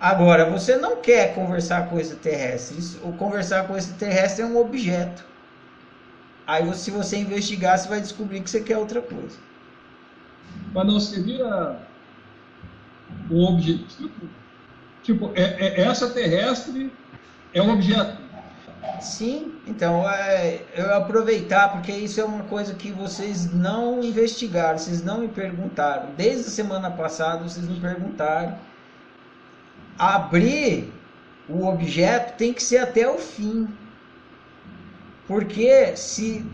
Agora, você não quer conversar com extraterrestres. O conversar com extraterrestre é um objeto. Aí, se você investigar, você vai descobrir que você quer outra coisa. Mas não seria o objetivo? Tipo, é, é essa terrestre é um objeto. Sim, então é, eu aproveitar porque isso é uma coisa que vocês não investigaram, vocês não me perguntaram. Desde a semana passada vocês me perguntaram abrir o objeto tem que ser até o fim. Porque se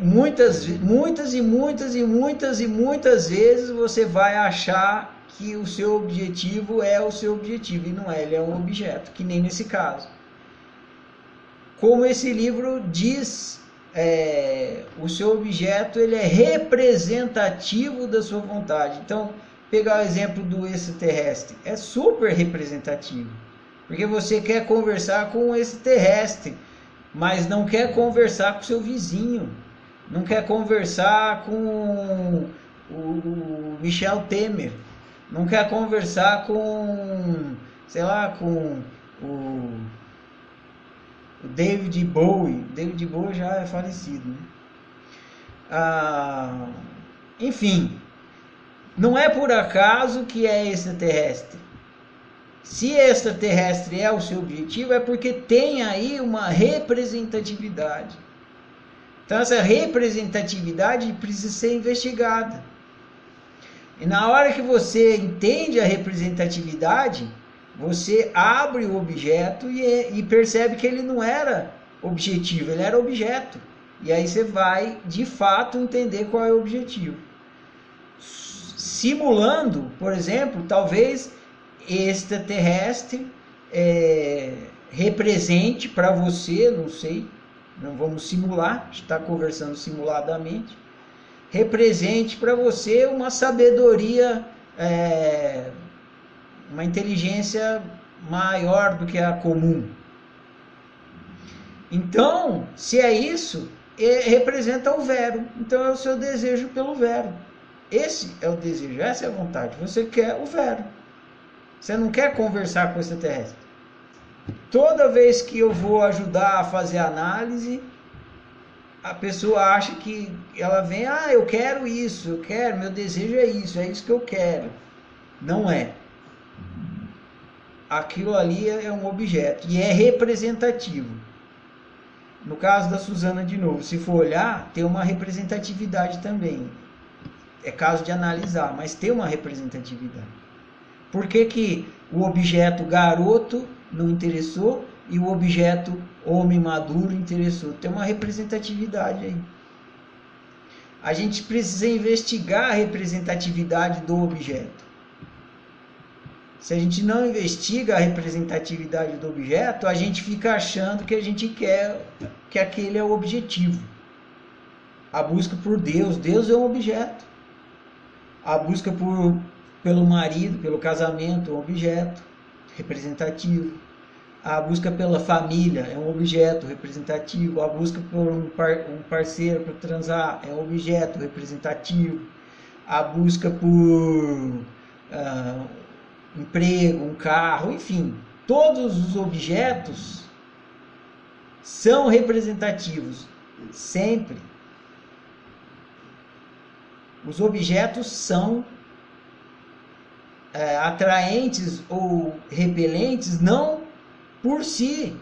muitas, muitas e muitas e muitas e muitas vezes você vai achar que o seu objetivo é o seu objetivo e não é, ele é um objeto, que nem nesse caso. Como esse livro diz, é, o seu objeto ele é representativo da sua vontade. Então, pegar o exemplo do extraterrestre, é super representativo. Porque você quer conversar com um extraterrestre, mas não quer conversar com seu vizinho, não quer conversar com o Michel Temer, não quer conversar com, sei lá, com o, o David Bowie. David Bowie já é falecido, né? Ah, enfim, não é por acaso que é extraterrestre. Se extraterrestre é o seu objetivo, é porque tem aí uma representatividade. Então, essa representatividade precisa ser investigada. E na hora que você entende a representatividade, você abre o objeto e, e percebe que ele não era objetivo, ele era objeto. E aí você vai de fato entender qual é o objetivo simulando, por exemplo, talvez extraterrestre é, represente para você, não sei, não vamos simular, está conversando simuladamente, represente para você uma sabedoria, é, uma inteligência maior do que a comum. Então, se é isso, representa o vero. Então é o seu desejo pelo vero. Esse é o desejo, essa é a vontade. Você quer o vero. Você não quer conversar com o extraterrestre. Toda vez que eu vou ajudar a fazer análise, a pessoa acha que ela vem, ah, eu quero isso, eu quero, meu desejo é isso, é isso que eu quero. Não é. Aquilo ali é um objeto e é representativo. No caso da Suzana, de novo, se for olhar, tem uma representatividade também é caso de analisar, mas tem uma representatividade. Por que, que o objeto garoto não interessou e o objeto homem maduro interessou? Tem uma representatividade aí. A gente precisa investigar a representatividade do objeto. Se a gente não investiga a representatividade do objeto, a gente fica achando que a gente quer que aquele é o objetivo. A busca por Deus, Deus é um objeto a busca por, pelo marido, pelo casamento, um objeto representativo. A busca pela família é um objeto representativo. A busca por um, par, um parceiro para transar é um objeto representativo. A busca por uh, emprego, um carro, enfim, todos os objetos são representativos sempre os objetos são é, atraentes ou repelentes não por si,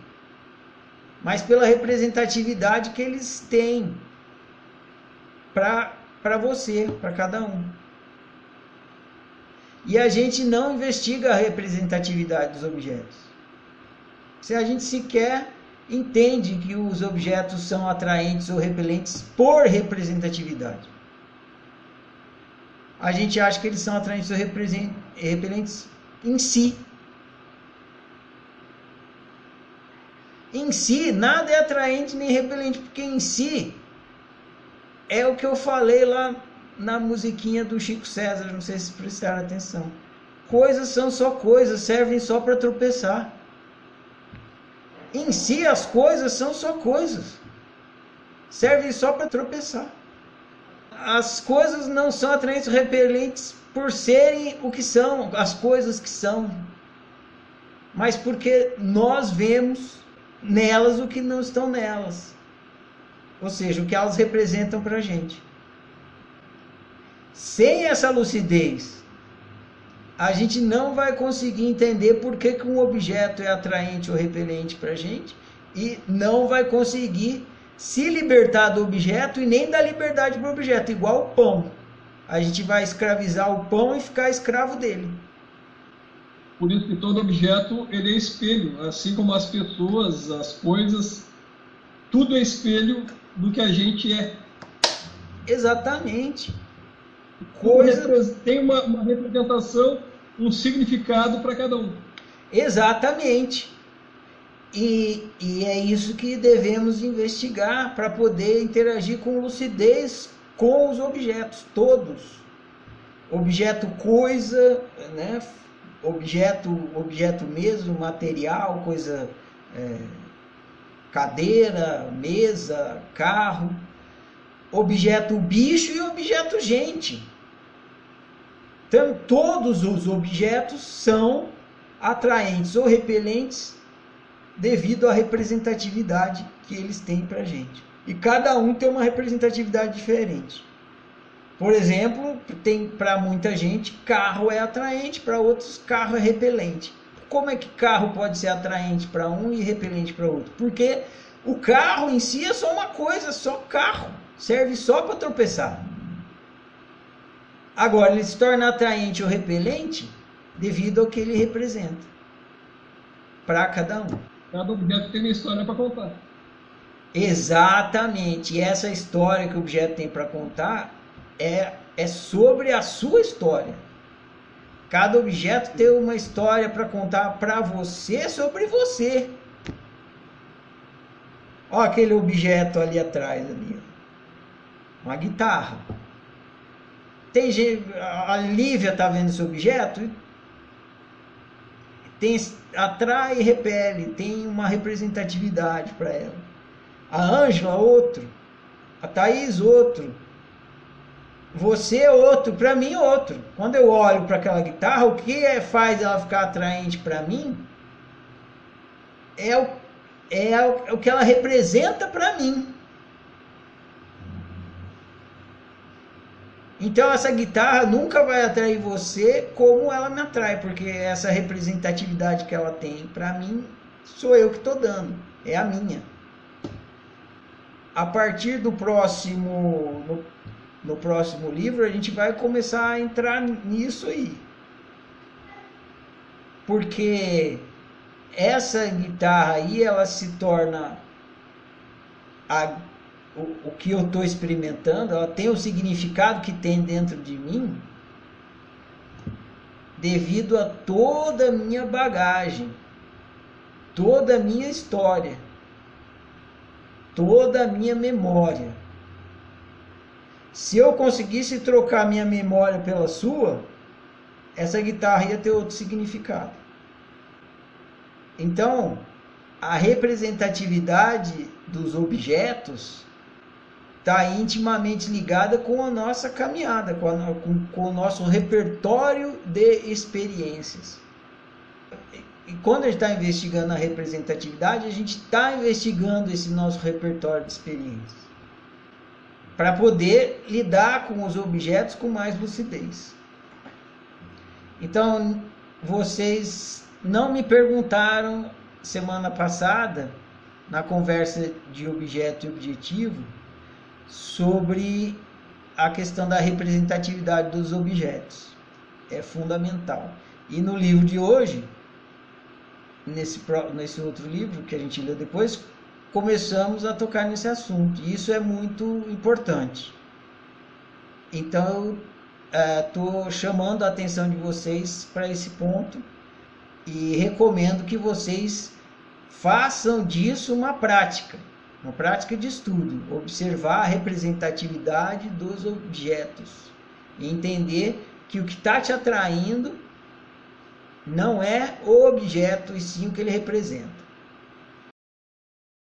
mas pela representatividade que eles têm para você, para cada um. E a gente não investiga a representatividade dos objetos. Se a gente sequer entende que os objetos são atraentes ou repelentes por representatividade a gente acha que eles são atraentes ou repelentes em si. Em si, nada é atraente nem repelente, porque em si é o que eu falei lá na musiquinha do Chico César, não sei se prestaram atenção. Coisas são só coisas, servem só para tropeçar. Em si, as coisas são só coisas, servem só para tropeçar as coisas não são atraentes repelentes por serem o que são, as coisas que são. mas porque nós vemos nelas o que não estão nelas. Ou seja, o que elas representam para a gente. Sem essa lucidez, a gente não vai conseguir entender por que, que um objeto é atraente ou repelente para a gente e não vai conseguir se libertar do objeto e nem dar liberdade para o objeto, igual o pão. A gente vai escravizar o pão e ficar escravo dele. Por isso que todo objeto ele é espelho, assim como as pessoas, as coisas, tudo é espelho do que a gente é. Exatamente. Coisa... Tem uma, uma representação, um significado para cada um. Exatamente. E, e é isso que devemos investigar para poder interagir com lucidez com os objetos, todos. Objeto coisa, né? objeto, objeto mesmo, material, coisa, é, cadeira, mesa, carro, objeto bicho e objeto gente. Então, todos os objetos são atraentes ou repelentes devido à representatividade que eles têm para a gente. E cada um tem uma representatividade diferente. Por exemplo, tem para muita gente carro é atraente, para outros carro é repelente. Como é que carro pode ser atraente para um e repelente para outro? Porque o carro em si é só uma coisa, só carro, serve só para tropeçar. Agora ele se torna atraente ou repelente devido ao que ele representa para cada um. Cada objeto tem uma história para contar. Exatamente. E essa história que o objeto tem para contar é, é sobre a sua história. Cada objeto tem uma história para contar para você sobre você. Olha aquele objeto ali atrás ali. Uma guitarra. Tem a Lívia tá vendo esse objeto? Tem atrai e repele, tem uma representatividade para ela. A Ângela outro, a Thaís outro, você outro, para mim outro. Quando eu olho para aquela guitarra, o que é, faz ela ficar atraente para mim é o, é o, é o que ela representa para mim. Então essa guitarra nunca vai atrair você como ela me atrai, porque essa representatividade que ela tem para mim sou eu que estou dando, é a minha. A partir do próximo no, no próximo livro, a gente vai começar a entrar nisso aí. Porque essa guitarra aí, ela se torna a, o, o que eu estou experimentando, ela tem o significado que tem dentro de mim devido a toda a minha bagagem, toda a minha história, toda a minha memória. Se eu conseguisse trocar minha memória pela sua, essa guitarra ia ter outro significado. Então, a representatividade dos objetos está intimamente ligada com a nossa caminhada, com, a, com, com, o nosso repertório de experiências. E quando a gente está investigando a representatividade, a gente está investigando esse nosso repertório de experiências para poder lidar com os objetos com mais lucidez. Então, vocês não me perguntaram semana passada, na conversa de objeto e objetivo, sobre a questão da representatividade dos objetos. É fundamental. E no livro de hoje, nesse, nesse outro livro que a gente leu depois, começamos a tocar nesse assunto. E isso é muito importante. Então, estou é, chamando a atenção de vocês para esse ponto e recomendo que vocês façam disso uma prática, uma prática de estudo, observar a representatividade dos objetos e entender que o que está te atraindo não é o objeto e sim o que ele representa.